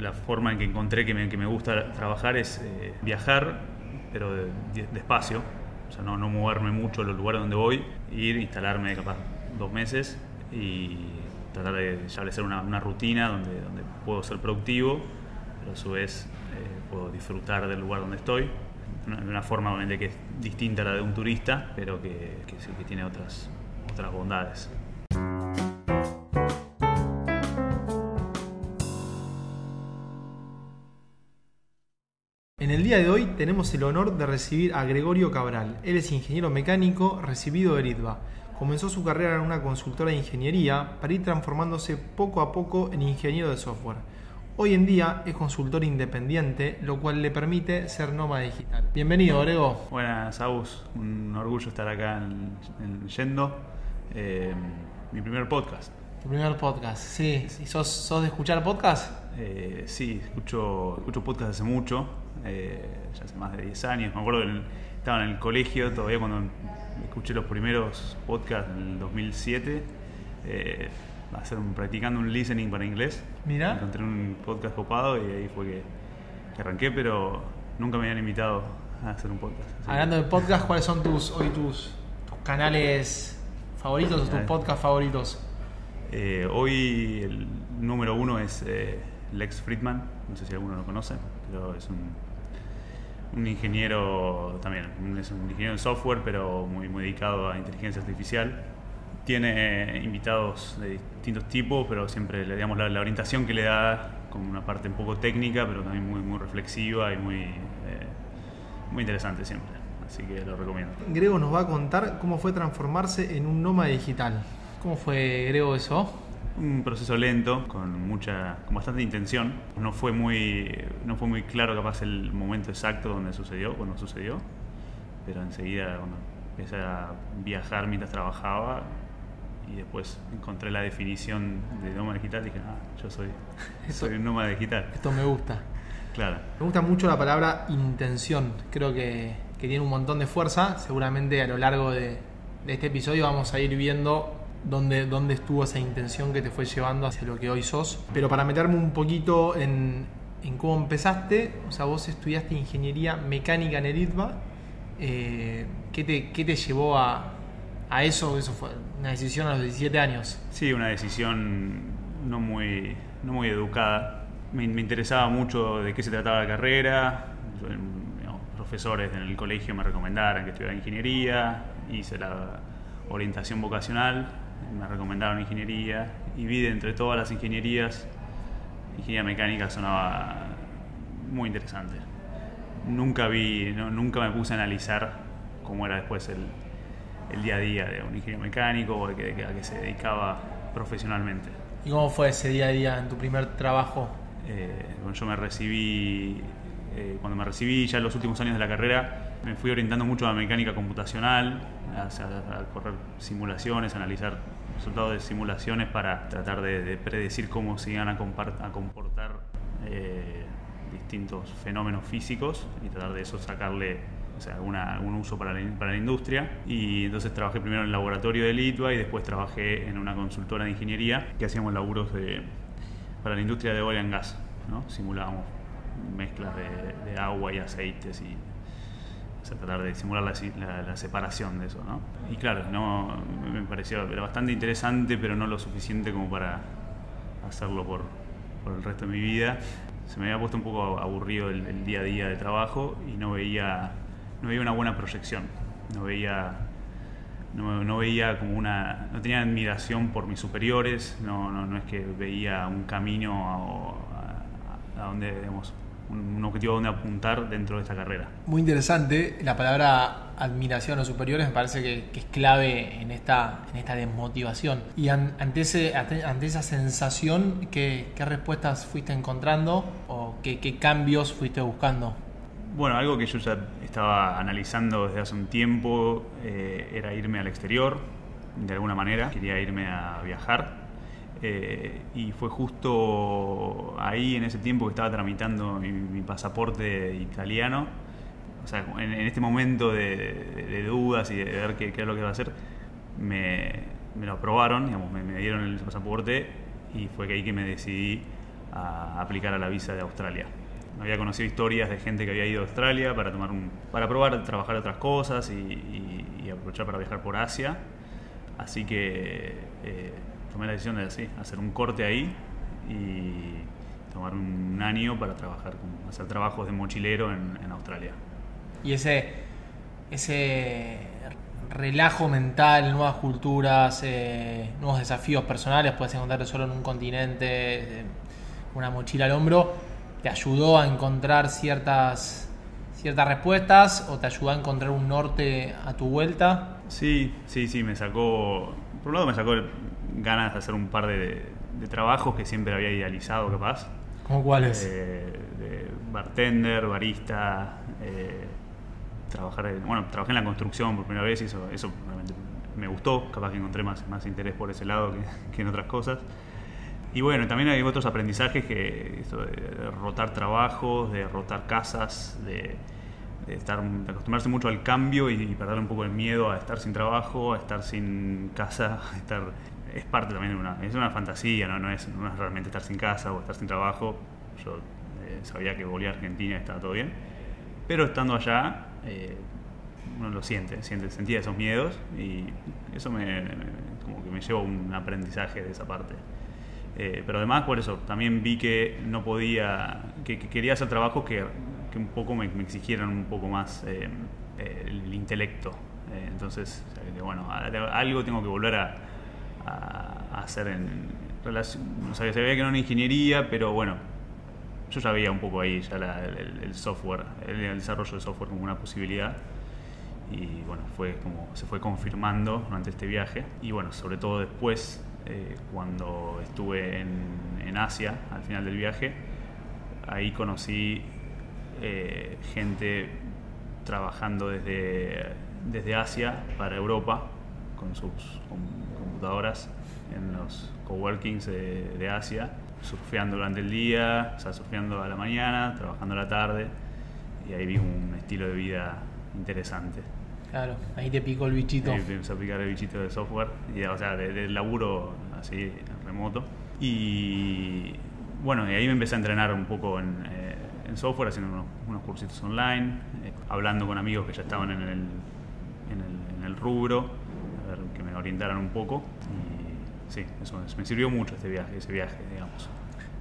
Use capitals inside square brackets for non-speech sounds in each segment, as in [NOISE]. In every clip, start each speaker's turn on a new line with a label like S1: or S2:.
S1: la forma en que encontré que me, que me gusta trabajar es eh, viajar, pero de- de- despacio, o sea, no, no moverme mucho los lugares donde voy, ir, instalarme capaz dos meses y tratar de establecer una, una rutina donde, donde puedo ser productivo, pero a su vez eh, puedo disfrutar del lugar donde estoy, de una, forma obviamente que es distinta a la de un turista, pero que, que tiene otras, otras bondades.
S2: Tenemos el honor de recibir a Gregorio Cabral. Él es ingeniero mecánico recibido de ITBA. Comenzó su carrera en una consultora de ingeniería para ir transformándose poco a poco en ingeniero de software. Hoy en día es consultor independiente, lo cual le permite ser nómada digital. Bienvenido, Grego.
S1: Buenas, Agus. Un orgullo estar acá en, en Yendo. Eh, mi primer podcast.
S2: Tu primer podcast, sí. ¿Y sos, sos de escuchar podcast?
S1: Eh, sí, escucho, escucho podcast hace mucho, eh, ya hace más de 10 años. Me acuerdo que estaba en el colegio todavía cuando escuché los primeros podcasts en el 2007. Eh, hacer un, practicando un listening para inglés.
S2: Mira.
S1: Encontré un podcast copado y ahí fue que, que arranqué, pero nunca me habían invitado a hacer un podcast. Que-
S2: Hablando de podcast, ¿cuáles son tus hoy tus, tus canales favoritos o tus
S1: Canales.
S2: podcasts favoritos?
S1: Eh, hoy el número uno es eh, Lex Friedman, no sé si alguno lo conoce, pero es un, un ingeniero también, es un ingeniero en software, pero muy, dedicado a inteligencia artificial. Tiene eh, invitados de distintos tipos, pero siempre le digamos la, orientación que le da como una parte un poco técnica, pero también muy, muy reflexiva y muy, eh, muy interesante siempre. Así que lo recomiendo.
S2: Grego nos va a contar cómo fue transformarse en un nómada digital. ¿Cómo fue, Grego, eso?
S1: Un proceso lento, con mucha, con bastante intención. No fue muy, no fue muy claro capaz el momento exacto donde sucedió, cuando sucedió, pero enseguida cuando empecé a viajar mientras trabajaba y después encontré la definición de nómada digital, dije, ah, yo soy, [LAUGHS] soy un nómada digital.
S2: Esto me gusta.
S1: Claro.
S2: Me gusta mucho la palabra intención. Creo que, que tiene un montón de fuerza. Seguramente a lo largo de, de este episodio vamos a ir viendo dónde, dónde estuvo esa intención que te fue llevando hacia lo que hoy sos. Pero para meterme un poquito en, en cómo empezaste, o sea, vos estudiaste ingeniería mecánica en el ITBA. Eh, ¿qué, te, ¿Qué te llevó a, a eso? Eso fue una decisión a los 17 años.
S1: Sí, una decisión no muy, no muy educada. Me, me interesaba mucho de qué se trataba la carrera. Digamos, profesores en el colegio me recomendaron que estudiara ingeniería. Hice la orientación vocacional, me recomendaron ingeniería. Y vi de entre todas las ingenierías, ingeniería mecánica sonaba muy interesante. Nunca vi, no- nunca me puse a analizar cómo era después el, el día a día de un ingeniero mecánico o de que, que- a que se dedicaba profesionalmente.
S2: ¿Y cómo fue ese día a día en tu primer trabajo?
S1: Eh, bueno, yo me recibí, eh, cuando me recibí ya en los últimos años de la carrera, me fui orientando mucho a mecánica computacional, a, a- a correr simulaciones, a analizar resultados de simulaciones para tratar de, de predecir cómo se iban a, a comportar eh, distintos fenómenos físicos y tratar de eso sacarle o sea, alguna- algún uso para la, para la industria. Y entonces trabajé primero en el laboratorio de Litva y después trabajé en una consultora de ingeniería que hacíamos laburos de, para la industria de oil and gas. ¿no? Simulábamos mezclas de, de agua y aceites y sea, tratar de simular la, la- la separación de eso. ¿no? Y claro, no, me pareció era bastante interesante, pero no lo suficiente como para hacerlo por, por el resto de mi vida. Se me había puesto un poco aburrido el, día a día de trabajo y no veía, no veía una buena proyección. No veía, no veía como una. No tenía admiración por mis superiores, no, no, no es que veía un camino a, a- a donde, digamos, un, objetivo a donde apuntar dentro de esta carrera.
S2: Muy interesante. La palabra admiración a los superiores me parece que, que es clave en esta, en esta desmotivación. Y an- ante, ese, ante esa sensación, ¿qué, qué respuestas fuiste encontrando o qué, qué cambios fuiste buscando?
S1: Bueno, algo que yo ya estaba analizando desde hace un tiempo eh, era irme al exterior, de alguna manera. Quería irme a viajar. Eh, y fue justo ahí, en ese tiempo, que estaba tramitando mi, mi pasaporte italiano. O sea, en, en este momento de, de- dudas y de ver qué, qué es lo que iba a hacer, me, me lo aprobaron, digamos, me, me dieron el pasaporte y fue que ahí que me decidí a aplicar a la visa de Australia. Había conocido historias de gente que había ido a Australia para, tomar un, para probar trabajar otras cosas y, aprovechar para viajar por Asia. Así que eh, tomé la decisión de así, hacer un corte ahí y tomar un año para trabajar, hacer trabajos de mochilero en, Australia.
S2: Y ese, ese relajo mental, nuevas culturas, eh, nuevos desafíos personales, puedes encontrar solo en un continente, eh, una mochila al hombro, ¿te ayudó a encontrar ciertas, ciertas respuestas o te ayudó a encontrar un norte a tu vuelta?
S1: Sí, sí, sí, me sacó, por un lado me sacó ganas de hacer un par de, de trabajos que siempre había idealizado capaz
S2: ¿Cómo cuáles?
S1: Eh, de bartender, barista, eh, trabajar, bueno, trabajé en la construcción por primera vez y eso, eso realmente me gustó, capaz que encontré más, más interés por ese lado que, [LAUGHS] en otras cosas. Y bueno, también hay otros aprendizajes que de, rotar trabajos, de rotar casas, de, estar, acostumbrarse mucho al cambio y, y, perder un poco el miedo a estar sin trabajo, a estar sin casa, [LAUGHS] a estar es parte también de una, es una fantasía, ¿no? No, es, no es realmente estar sin casa o estar sin trabajo. Yo eh, sabía que volví a Argentina y estaba todo bien. Pero estando allá, eh, uno lo siente, siente, sentía esos miedos y eso me, como que me llevó un aprendizaje de esa parte. Eh, pero además por eso también vi que no podía, que, quería hacer trabajos que, que un poco me, exigieran un poco más el intelecto. entonces, bueno, algo tengo que volver a, a, hacer en relación. O sea, se veía que era una ingeniería, pero bueno, yo ya veía un poco ahí ya el, software, el, desarrollo de software como una posibilidad. Y bueno, fue como se fue confirmando durante este viaje. Y bueno, sobre todo después, eh, cuando estuve en, Asia, al final del viaje, ahí conocí eh, gente trabajando desde, desde Asia para Europa con sus computadoras en los coworkings de, de Asia, surfeando durante el día, o sea, surfeando a la mañana, trabajando a la tarde, y ahí vi un estilo de vida interesante.
S2: Claro, ahí te picó el bichito. Ahí
S1: empecé a picar el bichito de software, y, o sea, de, laburo así remoto. Y bueno, y ahí me empecé a entrenar un poco en, eh, en software, haciendo unos, unos cursitos online, eh, hablando con amigos que ya estaban en el, en el, en el rubro que me orientaran un poco. Y sí, eso me sirvió mucho este viaje, ese viaje, digamos.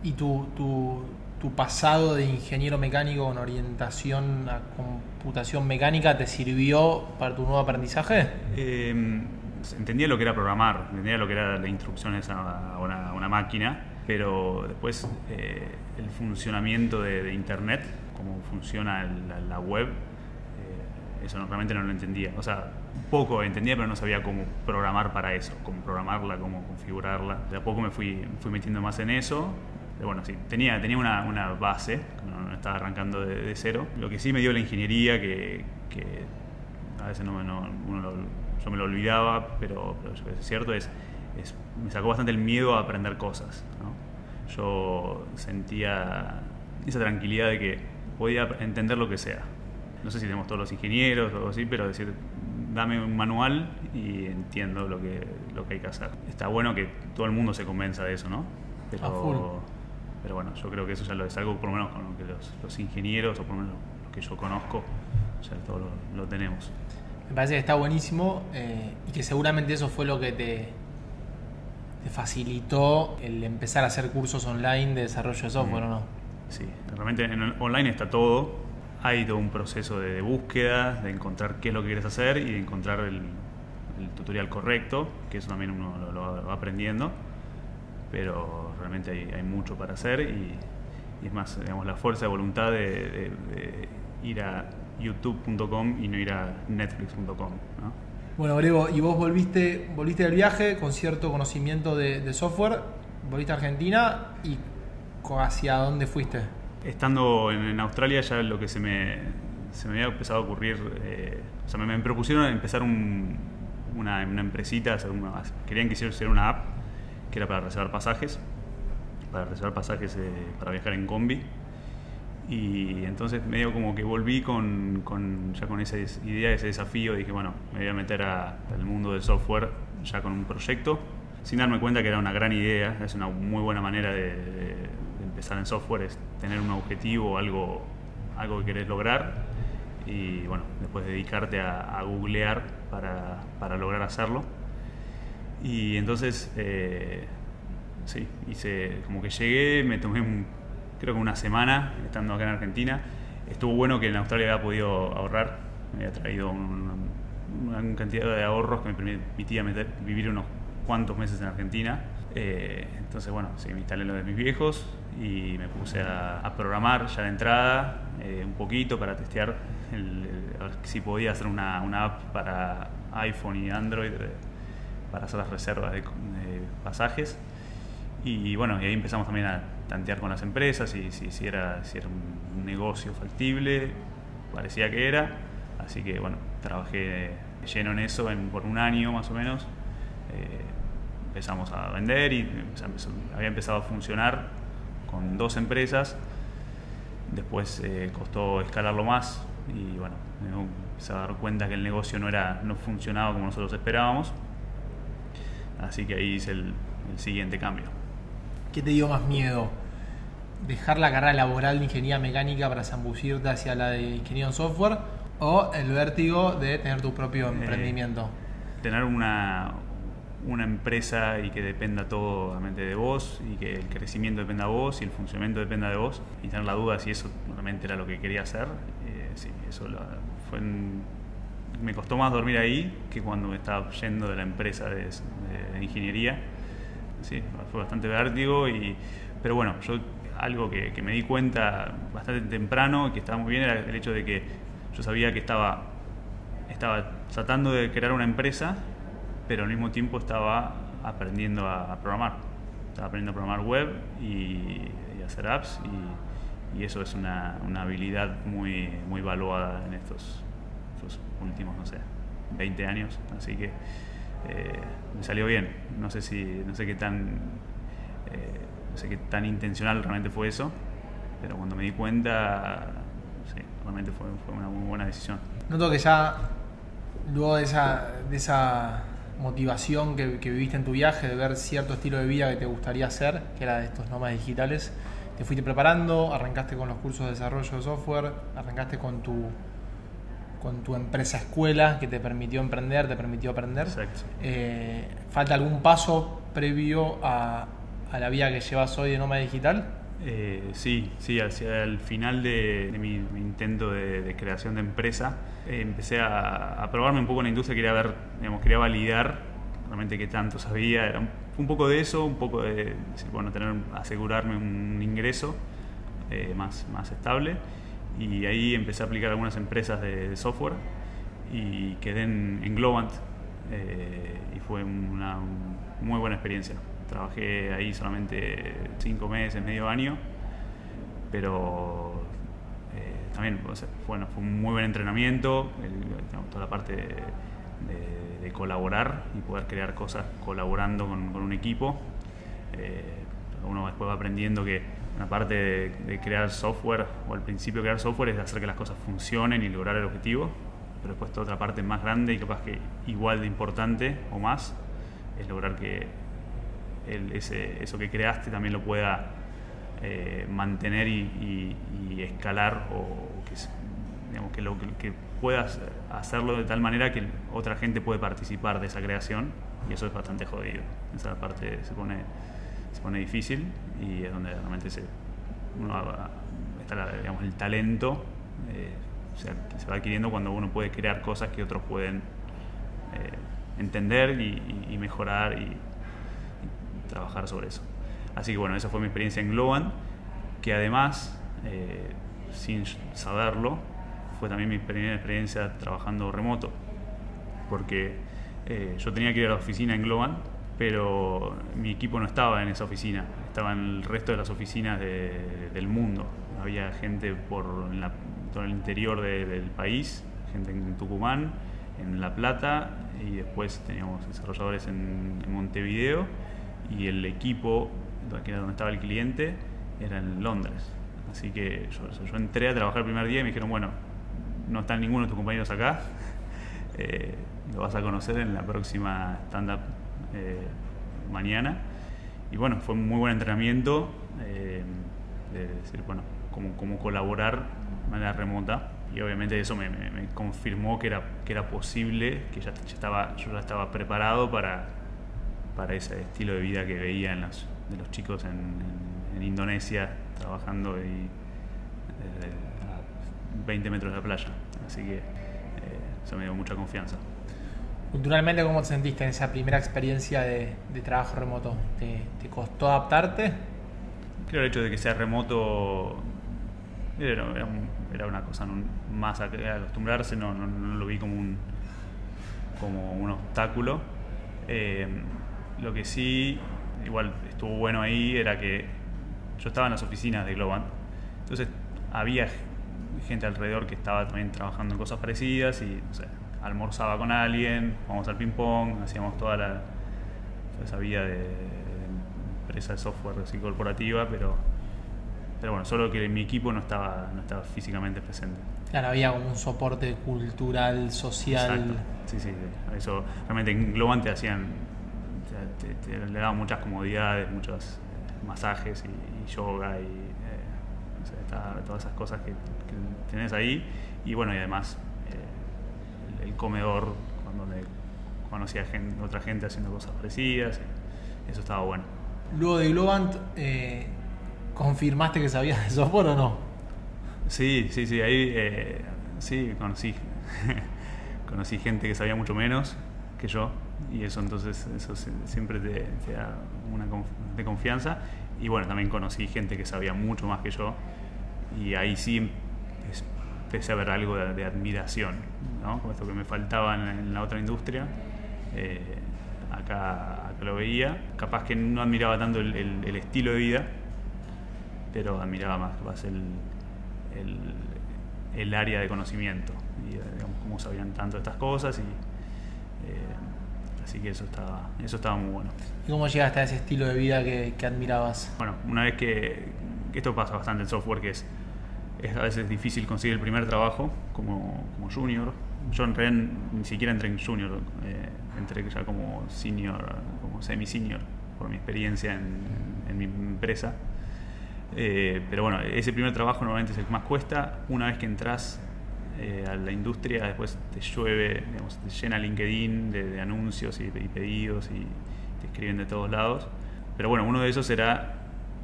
S2: ¿Y tu, tu, tu pasado de ingeniero mecánico con orientación a computación mecánica te sirvió para tu nuevo aprendizaje?
S1: Em, entendía lo que era programar, entendía lo que era la instrucciones a una, una máquina, pero después eh, el funcionamiento de, Internet, cómo funciona la, web, eh, eso realmente no lo entendía. O sea, poco entendía, pero no sabía cómo programar para eso, cómo programarla, cómo configurarla. De a poco me fui, fui metiendo más en eso. Pero bueno, sí, tenía, tenía una, una base, no, estaba arrancando de, cero. Lo que sí me dio la ingeniería, que, que a veces no, no uno yo me lo olvidaba, pero, es cierto, es, es, me sacó bastante el miedo a aprender cosas. ¿no? Yo sentía esa tranquilidad de que podía entender lo que sea. No sé si tenemos todos los ingenieros o algo así, pero decir, dame un manual y entiendo lo que, lo que hay que hacer. Está bueno que todo el mundo se convenza de eso, ¿no? Pero, pero bueno, yo creo que eso ya lo es algo, por lo menos con lo que los, ingenieros, o por lo menos los que yo conozco, ya todo lo, tenemos.
S2: Me parece que está buenísimo eh, y que seguramente eso fue lo que te, te facilitó el empezar a hacer cursos online de desarrollo de software, ¿o no?
S1: Sí, realmente en online está todo hay todo un proceso de, búsqueda, de encontrar qué es lo que quieres hacer y de encontrar el, tutorial correcto, que eso también uno lo, va aprendiendo, pero realmente hay, mucho para hacer y, es más, digamos, la fuerza de voluntad de, ir a youtube.com y no ir a netflix.com.
S2: Bueno, Grego, y vos volviste, volviste del viaje con cierto conocimiento de, software, volviste a Argentina y hacia dónde fuiste?
S1: Estando en, Australia ya lo que se me, se me había empezado a ocurrir, eh, o sea, me, propusieron empezar una, una, empresita, querían que hiciera una app que era para reservar pasajes, para reservar pasajes eh, para viajar en combi. Y entonces medio como que volví con, con, ya con esa idea, ese desafío, dije, bueno, me voy a meter al mundo del software ya con un proyecto, sin darme cuenta que era una gran idea, es una muy buena manera de empezar en software es tener un objetivo, algo, algo que querés lograr y bueno, después dedicarte a, googlear para, lograr hacerlo. Y entonces, eh, sí, hice, como que llegué, me tomé creo que una semana estando acá en Argentina. Estuvo bueno que en Australia había podido ahorrar, me había traído una, cantidad de ahorros que me permitía vivir unos cuantos meses en Argentina. Eh, entonces, bueno, sí, me instalé lo de mis viejos y me puse a, programar ya de entrada eh, un poquito para testear si podía hacer una, app para iPhone y Android para hacer las reservas de, pasajes. Y bueno, y ahí empezamos también a tantear con las empresas y si, era, si era un negocio factible, parecía que era. Así que bueno, trabajé lleno en eso en, por un año más o menos. Eh, empezamos a vender y había empezado a funcionar con dos empresas. Después eh, costó escalarlo más y bueno, a dar cuenta que el negocio no, era, no funcionaba como nosotros esperábamos. Así que ahí hice el, siguiente cambio.
S2: ¿Qué te dio más miedo? ¿Dejar la carrera laboral de ingeniería mecánica para zambullirte hacia la de ingeniería en software? ¿O el vértigo de tener tu propio eh, emprendimiento?
S1: Tener una, una empresa y que dependa todo realmente de vos y que el crecimiento dependa de vos y el funcionamiento dependa de vos y tener la duda si eso realmente era lo que quería hacer, eh, sí, eso fue me costó más dormir ahí que cuando me estaba yendo de la empresa de, ingeniería. Sí, fue bastante vértigo, y, pero bueno, yo algo que, que me di cuenta bastante temprano que estaba muy bien era el hecho de que yo sabía que estaba, estaba tratando de crear una empresa pero al mismo tiempo estaba aprendiendo a, programar. Estaba aprendiendo a programar web y, hacer apps y, eso es una, habilidad muy, muy valuada en estos, últimos, no sé, 20 años. Así que eh, me salió bien. No sé si, no sé qué tan, eh, no sé qué tan intencional realmente fue eso, pero cuando me di cuenta, sí, realmente fue, fue una muy buena decisión.
S2: Noto que ya luego de esa, de esa motivación que, viviste en tu viaje, de ver cierto estilo de vida que te gustaría hacer, que era de estos nómadas digitales, te fuiste preparando, arrancaste con los cursos de desarrollo de software, arrancaste con tu con tu empresa escuela que te permitió emprender, te permitió aprender. Eh, ¿Falta algún paso previo a, la vida que llevas hoy de nómada digital?
S1: Eh, sí, sí, hacia el final de, mi, intento de, creación de empresa, eh, empecé a, probarme un poco en la industria, quería ver, digamos, quería validar realmente qué tanto sabía, era un, poco de eso, un poco de, bueno, tener, asegurarme un ingreso eh, más, más estable, y ahí empecé a aplicar algunas empresas de, software y quedé en, en Globant, y fue una muy buena experiencia. Trabajé ahí solamente cinco meses, medio año, pero eh, también bueno, fue un muy buen entrenamiento, toda la parte de, colaborar y poder crear cosas colaborando con, un equipo. Eh, uno después va aprendiendo que una parte de, crear software, o al principio crear software, es hacer que las cosas funcionen y lograr el objetivo, pero después toda otra parte más grande y capaz que igual de importante o más, es lograr que eso que creaste también lo pueda eh, mantener y, escalar o que, puedas hacerlo de tal manera que otra gente puede participar de esa creación y eso es bastante jodido. Esa parte se pone, se pone difícil y es donde realmente se, está el talento eh, se va adquiriendo cuando uno puede crear cosas que otros pueden eh, entender y mejorar trabajar sobre eso. Así que bueno, esa fue mi experiencia en Globan, que además, eh, sin saberlo, fue también mi primera experiencia trabajando remoto, porque eh, yo tenía que ir a la oficina en Globan, pero mi equipo no estaba en esa oficina, estaba en el resto de las oficinas del mundo. Había gente por todo el interior del país, gente en Tucumán, en La Plata, y después teníamos desarrolladores en Montevideo y el equipo, que era donde estaba el cliente, era en Londres. Así que yo, entré a trabajar el primer día y me dijeron, bueno, no están ninguno de tus compañeros acá, [LAUGHS] eh, lo vas a conocer en la próxima stand-up eh, mañana. Y bueno, fue un muy buen entrenamiento. Eh, de decir, bueno, cómo, colaborar de manera remota. Y obviamente eso me, confirmó que era, que era posible, que ya estaba, yo ya estaba preparado para, para ese estilo de vida que veía en los, de los chicos en, en- en Indonesia trabajando y, eh, a 20 metros de la playa. Así que eh, eso me dio mucha confianza.
S2: Culturalmente, ¿cómo te sentiste en esa primera experiencia de, de trabajo remoto? ¿Te, te costó adaptarte?
S1: Creo el hecho de que sea remoto era, era un- era una cosa más a acostumbrarse, no, no- no lo vi como un, como un obstáculo. Eh, lo que sí, igual estuvo bueno ahí, era que yo estaba en las oficinas de Globant, entonces había gente alrededor que estaba también trabajando en cosas parecidas y sé, almorzaba con alguien, jugábamos al ping-pong, hacíamos toda la, toda esa vida de, empresa de software así corporativa, pero, pero bueno, solo que mi equipo no estaba, no estaba físicamente presente.
S2: Claro, había como un soporte cultural, social.
S1: Exacto. Sí, sí, sí. Eso realmente en Globant te hacían, te- te- te- le daban muchas comodidades, muchos eh, masajes y, y yoga y eh, está- todas esas cosas que, que tenés ahí. Y bueno, y además eh, el, el comedor, cuando le conocía gen- otra gente haciendo cosas parecidas, eso estaba bueno.
S2: Luego de Globant, eh, ¿confirmaste que sabías de software o no?
S1: Sí, sí, sí, ahí eh, sí conocí, [LAUGHS] conocí gente que sabía mucho menos que yo y eso entonces eso siempre te, te da una de confianza y bueno, también conocí gente que sabía mucho más que yo y ahí sí em- empecé a ver algo de, de admiración, ¿no? Con esto que me faltaba en, en la otra industria. eh, acá, acá lo veía, capaz que no admiraba tanto el, el- el estilo de vida, pero admiraba más capaz el, el, área de conocimiento y digamos, cómo sabían tanto estas cosas y eh, así que eso estaba eso estaba muy bueno
S2: ¿Y cómo llegaste a ese estilo de vida que, que admirabas?
S1: bueno una vez que, que esto pasa bastante en software que es es a veces difícil conseguir el primer trabajo como, como junior yo en realidad ni siquiera entré en junior eh, entré ya como senior como semi senior por mi experiencia en, en mi empresa eh, pero bueno, ese primer trabajo normalmente es el que más cuesta. Una vez que entras eh, a la industria, después te llueve, digamos, te llena LinkedIn de, de anuncios y, pedidos y te escriben de todos lados. Pero bueno, uno de esos era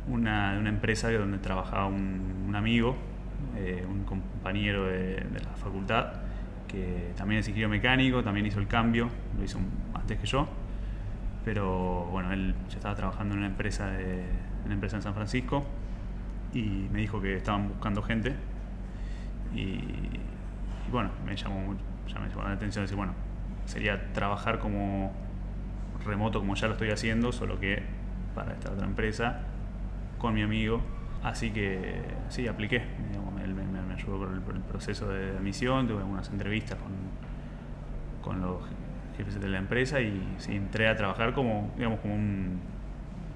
S1: una, una empresa donde trabajaba un, amigo, eh, un compañero de, la facultad, que también es ingeniero mecánico, también hizo el cambio, lo hizo antes que yo. Pero bueno, él ya estaba trabajando en una empresa, una empresa en San Francisco y me dijo que estaban buscando gente y, y bueno, me llamó, ya me llamó la atención decir, bueno, sería trabajar como remoto como ya lo estoy haciendo, solo que para esta otra empresa con mi amigo. Así que sí, apliqué. Digamos, él me, me- me ayudó con el, por el proceso de admisión, tuve algunas entrevistas con, con los jefes de la empresa y sí, entré a trabajar como, digamos, como un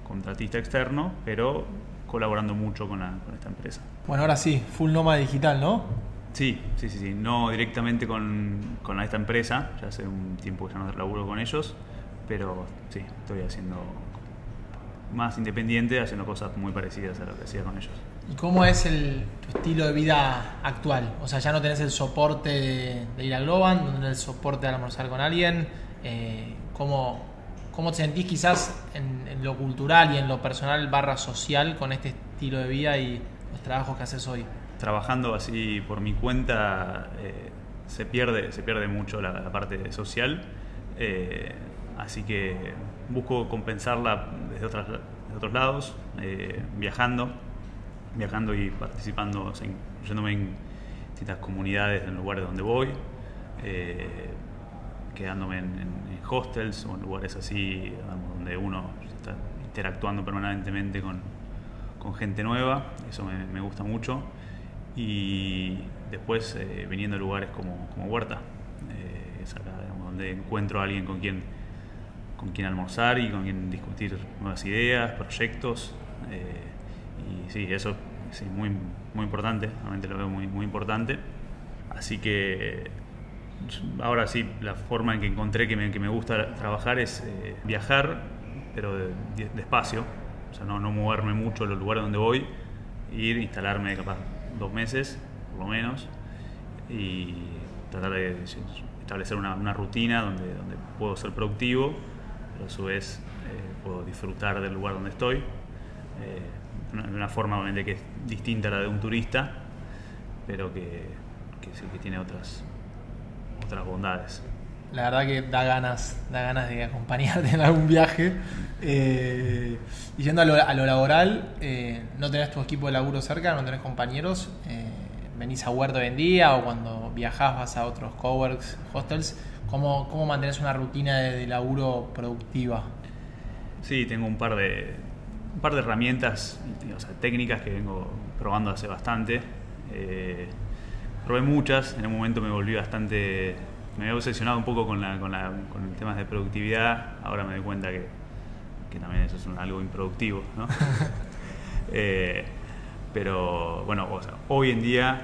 S1: contratista externo, pero colaborando mucho con, la- con esta empresa.
S2: Bueno, ahora sí, full nómada digital, ¿no?
S1: Sí, sí, sí, sí. No directamente con, con esta empresa, ya hace un tiempo que ya no laburo con ellos, pero sí, estoy haciendo más independiente, haciendo cosas muy parecidas a lo que hacía con ellos.
S2: ¿Y cómo es el, tu estilo de vida actual? O sea, ya no tenés el soporte de, de ir a Globan, no tenés el soporte de almorzar con alguien. Eh, ¿cómo, ¿Cómo te sentís quizás en, en lo cultural y en lo personal barra social con este estilo de vida y los trabajos que haces hoy?
S1: Trabajando así por mi cuenta eh, se, pierde, se pierde mucho la, parte social, eh, así que busco compensarla desde, otros lados, eh, viajando, viajando y participando, incluyéndome en distintas comunidades en lugares donde voy, quedándome en, hostels o en lugares así donde uno está interactuando permanentemente con, con gente nueva, eso me gusta mucho. Y después eh, viniendo a lugares como, como Huerta, eh, es acá donde encuentro a alguien con quien, con quien almorzar y con quien discutir nuevas ideas, proyectos. eh, y sí, eso es muy, muy importante, realmente lo veo muy, muy importante. Así que ahora sí, la forma en que encontré que me, que me gusta trabajar es viajar, pero de- de- despacio, o sea, no, no moverme mucho los lugares donde voy ir, instalarme capaz dos meses, por lo menos, y tratar de establecer una, rutina donde, donde puedo ser productivo, pero a su vez eh, puedo disfrutar del lugar donde estoy, eh, de una forma obviamente que es distinta a la de un turista, pero que, que, que tiene otras, otras bondades.
S2: La verdad que da ganas, da ganas de acompañarte en algún viaje. Eh, y yendo a lo, a lo laboral, eh, ¿no tenés tu equipo de laburo cerca? ¿No tenés compañeros? Eh, ¿Venís a Huerto hoy en día o cuando viajás vas a otros coworks, hostels? ¿Cómo, cómo mantenés una rutina de, de laburo productiva?
S1: Sí, tengo un par de, un par de herramientas, técnicas que vengo probando hace bastante. Probé muchas, en un momento me volví bastante, me había obsesionado un poco con, la, con, la, con el tema de productividad, ahora me doy cuenta que, que también eso es un- algo improductivo, ¿no? [LAUGHS] Eh, pero bueno, o sea, hoy en día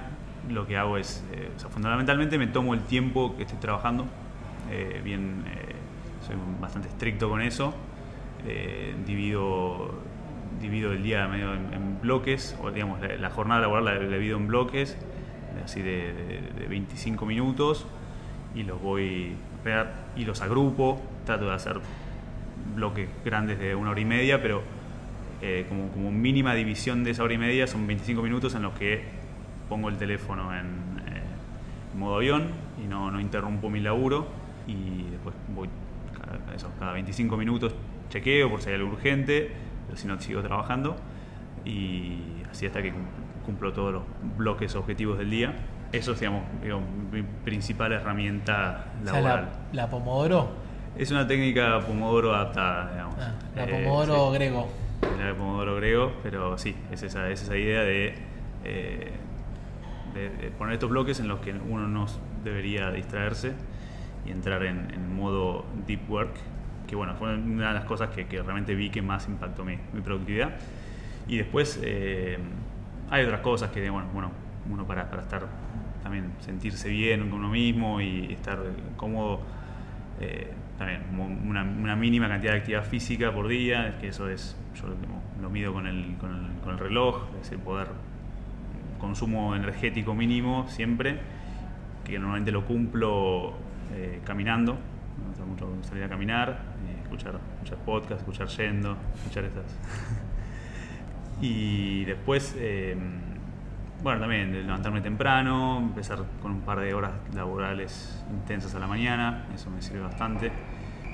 S1: lo que hago es, eh, o sea, fundamentalmente me tomo el tiempo que estoy trabajando, eh, bien, soy bastante estricto con eso, divido, divido el día medio en, en bloques, o digamos, la, la jornada laboral la, la divido en bloques, así de, de- de 25 minutos, y los voy, y los agrupo, trato de hacer bloques grandes de una hora y media, pero eh, como, como mínima división de esa hora y media son 25 minutos en los que pongo el teléfono en, eh, modo avión y no, no interrumpo mi laburo y después voy cada, cada 25 minutos chequeo por si hay algo urgente, pero si no sigo trabajando y así hasta que cum- cumplo todos los bloques objetivos del día. Eso es digamos, digo, mi principal herramienta
S2: O sea,
S1: laboral.
S2: la, la Pomodoro.
S1: Es una técnica Pomodoro adaptada, digamos.
S2: Ah, la
S1: Eh,
S2: Pomodoro
S1: sí.
S2: grego.
S1: La Pomodoro griego, pero sí, es esa, es esa idea de, eh, de- de poner estos bloques en los que uno no debería distraerse y entrar en, en modo deep work, que bueno, fue una de las cosas que, que realmente vi que más impactó mi, mi productividad. Y después eh, hay otras cosas que, bueno, bueno uno para, para estar también sentirse bien con uno mismo y estar cómodo eh, también una, mínima cantidad de actividad física por día, que eso es, yo lo, lo mido con el, con el, con el reloj, es el poder, consumo energético mínimo siempre, que normalmente lo cumplo eh, caminando, me gusta mucho salir a caminar, eh, escuchar, escuchar podcast, escuchar yendo, escuchar estas. [LAUGHS] y después, eh, bueno, también de levantarme temprano, empezar con un par de horas laborales intensas a la mañana, eso me sirve bastante.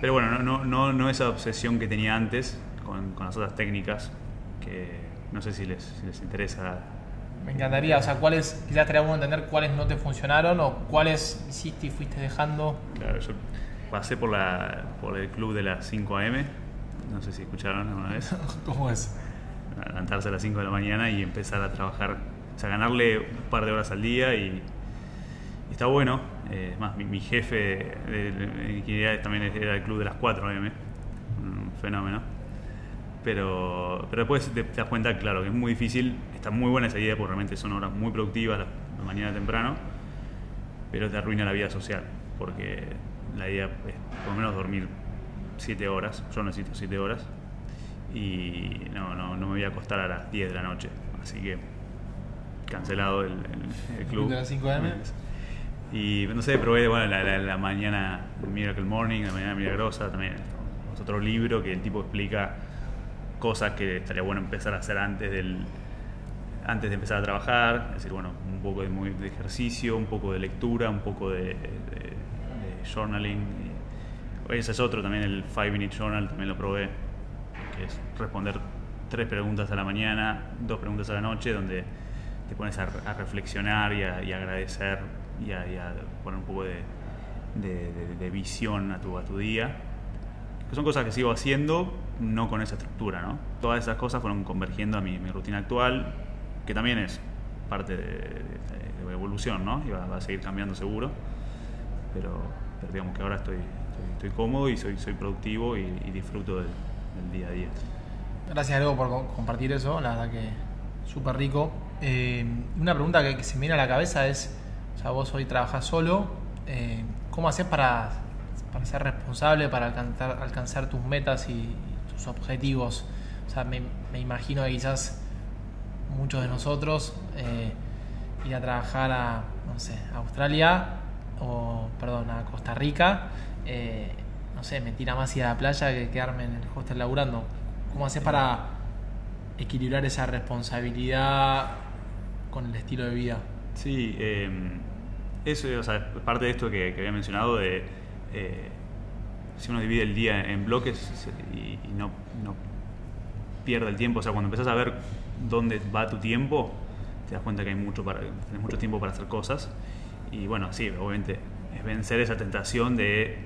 S1: Pero bueno, no, no, no, esa obsesión que tenía antes con, con las otras técnicas, que no sé si les, si les interesa.
S2: Me encantaría, o sea, cuáles, quizás estaría bueno entender cuáles no te funcionaron o cuáles hiciste y fuiste dejando.
S1: Claro, yo pasé por, la, por el club de las 5 a.m., no sé si escucharon alguna vez. [LAUGHS]
S2: ¿Cómo es?
S1: levantarse a las 5 de la mañana y empezar a trabajar, o sea, ganarle un par de horas al día y, y está bueno. Eh, es más, mi, mi jefe de, ingeniería también era del club de las 4 AM, un fenómeno. Pero, pero después te, te das cuenta, claro, que es muy difícil, está muy buena esa idea porque realmente son horas muy productivas la, la mañana temprano, pero te arruina la vida social, porque la idea es por lo menos dormir 7 horas, yo necesito 7 horas, y no, no, no me voy a acostar a las 10 de la noche. Así que cancelado el, el- el club.
S2: ¿De las 5 AM?
S1: Y no sé, probé bueno, la, la- la mañana Miracle Morning, la mañana milagrosa, también es otro libro que el tipo explica cosas que estaría bueno empezar a hacer antes del antes de empezar a trabajar, es decir, bueno, un poco de, movi- de ejercicio, un poco de lectura, un poco de, de- de journaling. Y ese es otro también, el 5 Minute Journal, también lo probé, que es responder tres preguntas a la mañana, dos preguntas a la noche, donde te pones a, reflexionar y a, agradecer y a, poner un poco de, de- de- de visión a tu, a tu día. Que son cosas que sigo haciendo, no con esa estructura, ¿no? Todas esas cosas fueron convergiendo a mi, mi rutina actual, que también es parte de, evolución, ¿no? Y va, a seguir cambiando seguro, pero, pero digamos que ahora estoy, estoy, cómodo y soy, soy productivo y, disfruto del, día a día.
S2: Gracias, Diego, por co- compartir eso. La verdad que súper rico. Eh, una pregunta que, se me viene a la cabeza es, o sea, vos hoy trabajás solo, eh, ¿cómo haces para, para ser responsable, para alcanzar, alcanzar tus metas y, tus objetivos? O sea, me, me imagino que quizás muchos de nosotros, eh, ir a trabajar a, no sé, Australia o, perdón, a Costa Rica, no sé, me tira más ir a la playa que quedarme en el hostel laburando. ¿Cómo haces para equilibrar esa responsabilidad con el estilo de vida?
S1: Sí, eh, eso o sea, parte de esto que, había mencionado de si uno divide el día en bloques y, no, no, pierde el tiempo, o sea, cuando empezás a ver dónde va tu tiempo, te das cuenta que hay mucho para, tenés mucho tiempo para hacer cosas. Y bueno, sí, obviamente es vencer esa tentación de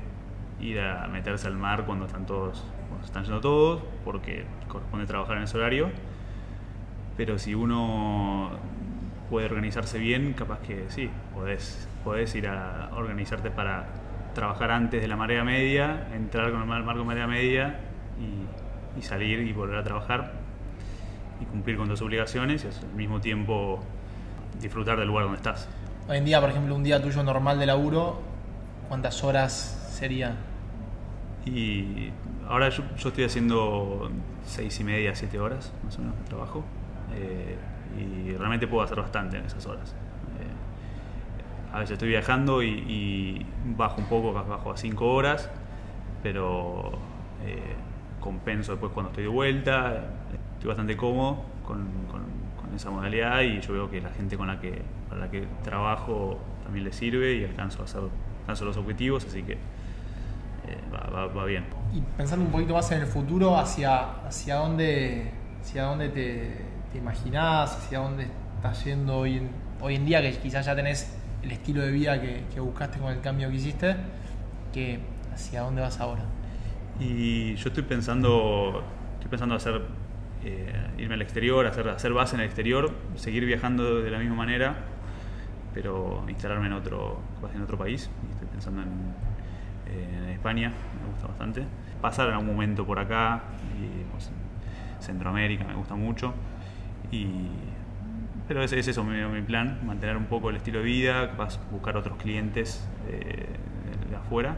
S1: ir a meterse al mar cuando están todos, cuando están yendo todos, porque corresponde trabajar en ese horario. Pero si uno puede organizarse bien, capaz que sí, podés, podés ir a organizarte para trabajar antes de la marea media, entrar con el marco marea media y, salir y volver a trabajar y cumplir con tus obligaciones y al mismo tiempo disfrutar del lugar donde estás.
S2: Hoy en día, por ejemplo, un día tuyo normal de laburo, ¿cuántas horas sería?
S1: Y ahora yo, estoy haciendo seis y media, siete horas más o menos de trabajo eh, y realmente puedo hacer bastante en esas horas a veces estoy viajando y, bajo un poco, bajo a 5 horas, pero eh, compenso después cuando estoy de vuelta. Estoy bastante cómodo con, esa modalidad y yo veo que la gente con la que, para la que trabajo también le sirve y alcanzo alcanzo los objetivos, así que eh, va, bien.
S2: Y pensando un poquito más en el futuro, ¿hacia, hacia dónde, hacia dónde te, te imaginás? ¿Hacia dónde estás yendo hoy en, hoy en día que quizás ya tenés el estilo de vida que, buscaste con el cambio que hiciste, que hacia dónde vas ahora.
S1: Y yo estoy pensando, estoy pensando hacer, eh, irme al exterior, hacer, hacer base en el exterior, seguir viajando de la misma manera, pero instalarme en otro, en otro país. Estoy pensando en, en España, me gusta bastante. Pasar en algún momento por acá, y, Centroamérica me gusta mucho. Y pero es, es eso mi, plan, mantener un poco el estilo de vida, buscar otros clientes eh, de afuera,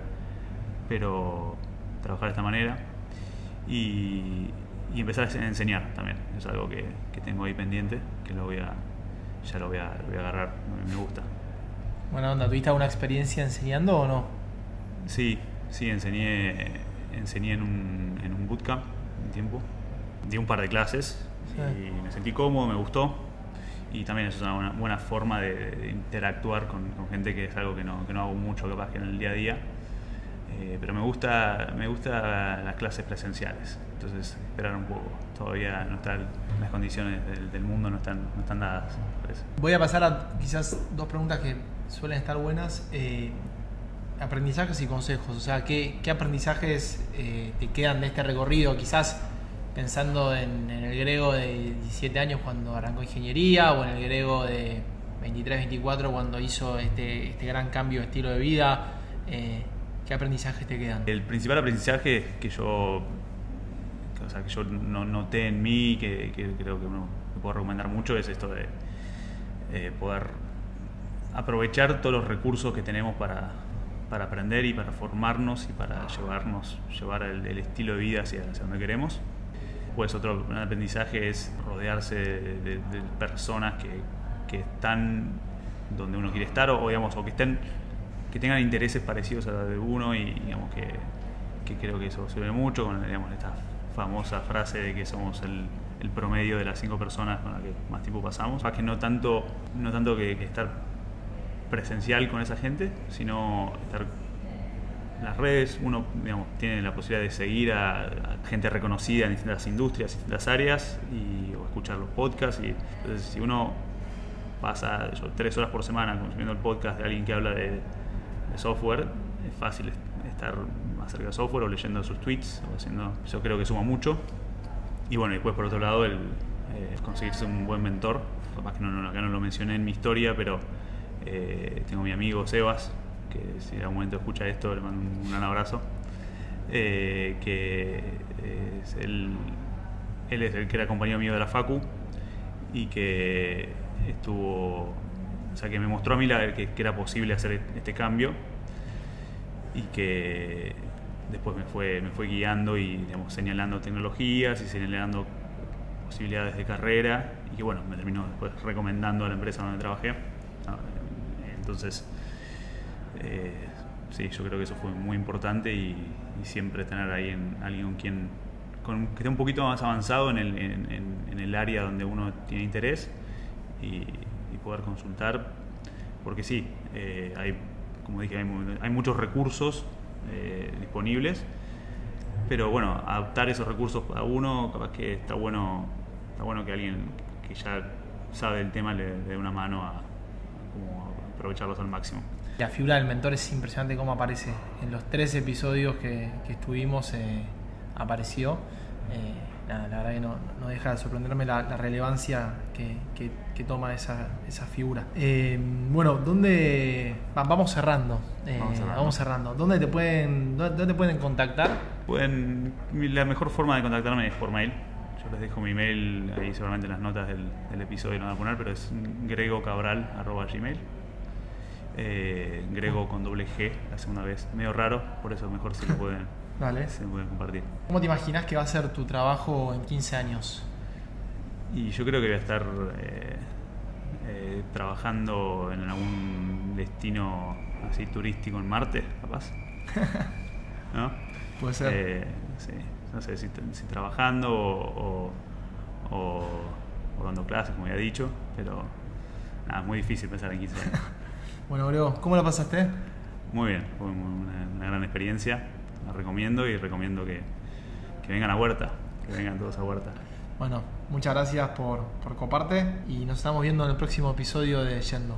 S1: pero trabajar de esta manera y, empezar a enseñar también. Es algo que, tengo ahí pendiente, que lo voy a, ya lo voy a, agarrar, me, gusta.
S2: Buena onda, ¿tuviste alguna experiencia enseñando o no?
S1: Sí, sí, enseñé, enseñé en un, en un bootcamp un tiempo. Di un par de clases y me sentí cómodo, me gustó y también es una buena, forma de, interactuar con, gente que es algo que no, que no hago mucho capaz que en el día a día. Eh, pero me gusta, me gusta las clases presenciales, entonces esperar un poco. Todavía no están, las condiciones del, mundo no están, no están dadas.
S2: Voy a pasar a quizás dos preguntas que suelen estar buenas. Eh, aprendizajes y consejos, o sea, ¿qué, qué aprendizajes eh, te quedan de este recorrido? Quizás pensando en, el griego de 17 años cuando arrancó ingeniería o en el griego de 23, 24 cuando hizo este, este gran cambio de estilo de vida. Eh, ¿Qué aprendizajes te quedan?
S1: El principal aprendizaje que yo, que yo no, noté en mí, que, creo que uno puedo recomendar mucho, es esto de eh, poder aprovechar todos los recursos que tenemos para, para aprender y para formarnos y para llevarnos, llevar el, estilo de vida hacia, hacia donde queremos pues otro aprendizaje es rodearse de, personas que, están donde uno quiere estar o, digamos, o que estén que tengan intereses parecidos a los de uno y digamos que, creo que eso se ve mucho con digamos, esta famosa frase de que somos el, promedio de las cinco personas con las que más tiempo pasamos. Más que no tanto, no tanto que estar presencial con esa gente, sino estar las redes, uno digamos, tiene la posibilidad de seguir a, gente reconocida en distintas industrias, distintas áreas, y, o escuchar los podcasts. Y, entonces, si uno pasa tres horas por semana consumiendo el podcast de alguien que habla de, software, es fácil estar más cerca de software o leyendo sus tweets, o haciendo, yo creo que suma mucho. Y bueno, después por otro lado, el eh, conseguirse un buen mentor, capaz que no, acá no lo mencioné en mi historia, pero eh, tengo mi amigo Sebas, que si en algún momento escucha esto le mando un, gran abrazo, eh, que es él, él es el que era compañero mío de la Facu y que estuvo, o sea, que me mostró a mí la, que, era posible hacer este cambio y que después me fue, me fue guiando y digamos, señalando tecnologías y señalando posibilidades de carrera y que bueno, me terminó después recomendando a la empresa donde trabajé. Ah, Entonces, eh, sí, yo creo que eso fue muy importante y, siempre tener ahí en alguien con quien que esté un poquito más avanzado en el, área donde uno tiene interés y, poder consultar, porque sí, eh, hay, como dije, hay, mu- hay muchos recursos eh, disponibles, pero bueno, adaptar esos recursos a uno, capaz que está bueno, está bueno que alguien que ya sabe el tema le dé una mano a, aprovecharlos al máximo.
S2: La figura del mentor es impresionante cómo aparece. En los tres episodios que, que estuvimos eh, apareció. Eh, nada, la verdad que no, no deja de sorprenderme la, la relevancia que, que- que toma esa, esa figura. Eh, bueno, ¿dónde va- vamos cerrando? Eh,
S1: Vamos cerrando.
S2: vamos cerrando. ¿Dónde te pueden, dónde, dónde te pueden contactar?
S1: Pueden, la mejor forma de contactarme es por mail. Yo les dejo mi mail ahí seguramente en las notas del, del episodio lo van a poner, pero es gregocabral.gmail. Eh, Grego con doble G la segunda vez. Medio raro, por eso mejor si lo [LAUGHS] pueden,
S2: Dale.
S1: lo pueden compartir.
S2: ¿Cómo te imaginas que va a ser tu trabajo en 15 años?
S1: Y yo creo que voy a estar eh, eh, trabajando en algún destino así turístico en Marte, capaz. [LAUGHS] ¿No?
S2: Puede ser.
S1: Sí, no sé si, si trabajando o, o- o- o dando clases, como ya he dicho, pero nada, es muy difícil pensar en 15 años. [LAUGHS]
S2: Bueno, Grego, ¿cómo la pasaste?
S1: Muy bien, fue una, una gran experiencia, la recomiendo y recomiendo que, que vengan a Huerta, que vengan todos a Huerta.
S2: Bueno, muchas gracias por, por coparte y nos estamos viendo en el próximo episodio de Yendo.